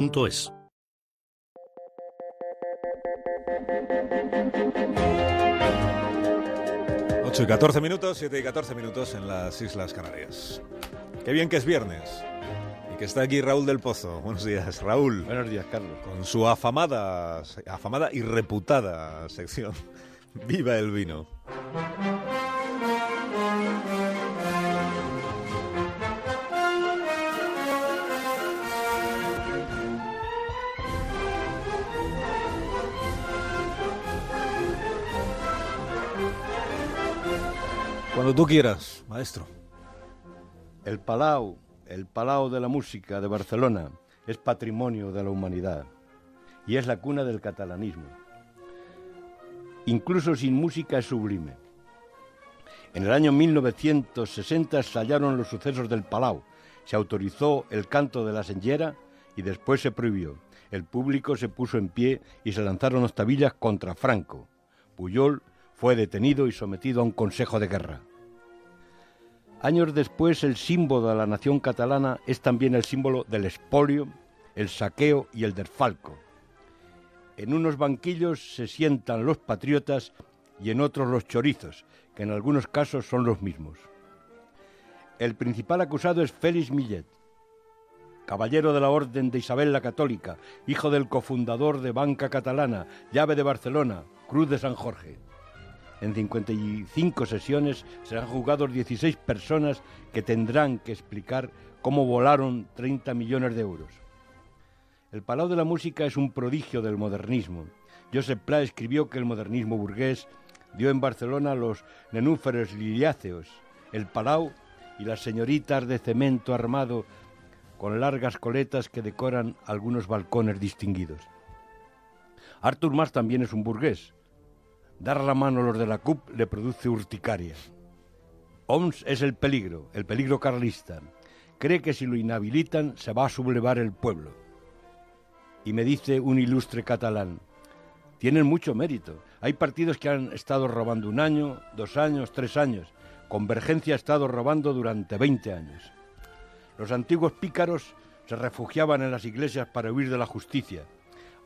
es. Ocho y 14 minutos, 7 y 14 minutos en las Islas Canarias. Qué bien que es viernes. Y que está aquí Raúl del Pozo. Buenos días, Raúl. Buenos días, Carlos. Con su afamada, afamada y reputada sección. Viva el vino. Cuando tú quieras, maestro. El Palau, el Palau de la Música de Barcelona, es patrimonio de la humanidad y es la cuna del catalanismo. Incluso sin música es sublime. En el año 1960 estallaron los sucesos del Palau. Se autorizó el canto de la senyera y después se prohibió. El público se puso en pie y se lanzaron octavillas contra Franco. Puyol fue detenido y sometido a un consejo de guerra. Años después, el símbolo de la nación catalana es también el símbolo del espolio, el saqueo y el desfalco. En unos banquillos se sientan los patriotas y en otros los chorizos, que en algunos casos son los mismos. El principal acusado es Félix Millet, caballero de la Orden de Isabel la Católica, hijo del cofundador de Banca Catalana, llave de Barcelona, Cruz de San Jorge. En 55 sesiones serán juzgados 16 personas que tendrán que explicar cómo volaron 30 millones de euros. El Palau de la Música es un prodigio del modernismo. Josep Pla escribió que el modernismo burgués dio en Barcelona los nenúferos liliáceos, el Palau y las señoritas de cemento armado con largas coletas que decoran algunos balcones distinguidos. Arthur Mas también es un burgués. Dar la mano a los de la CUP le produce urticaria. OMS es el peligro, el peligro carlista. Cree que si lo inhabilitan se va a sublevar el pueblo. Y me dice un ilustre catalán, tienen mucho mérito. Hay partidos que han estado robando un año, dos años, tres años. Convergencia ha estado robando durante 20 años. Los antiguos pícaros se refugiaban en las iglesias para huir de la justicia.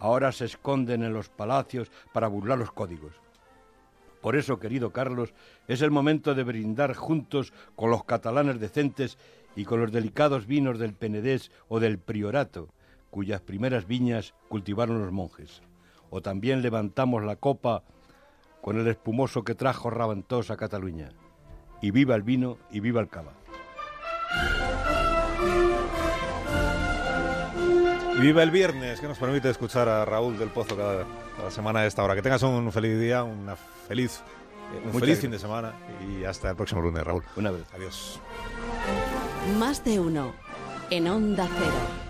Ahora se esconden en los palacios para burlar los códigos. Por eso, querido Carlos, es el momento de brindar juntos con los catalanes decentes y con los delicados vinos del Penedés o del Priorato, cuyas primeras viñas cultivaron los monjes. O también levantamos la copa con el espumoso que trajo Raventós a Cataluña. Y viva el vino y viva el cava. Viva el viernes, que nos permite escuchar a Raúl del Pozo cada, cada semana a esta hora. Que tengas un feliz día, una feliz, eh, un Muchas feliz fin de semana y hasta el próximo lunes, Raúl. Una vez. Adiós. Más de uno en Onda Cero.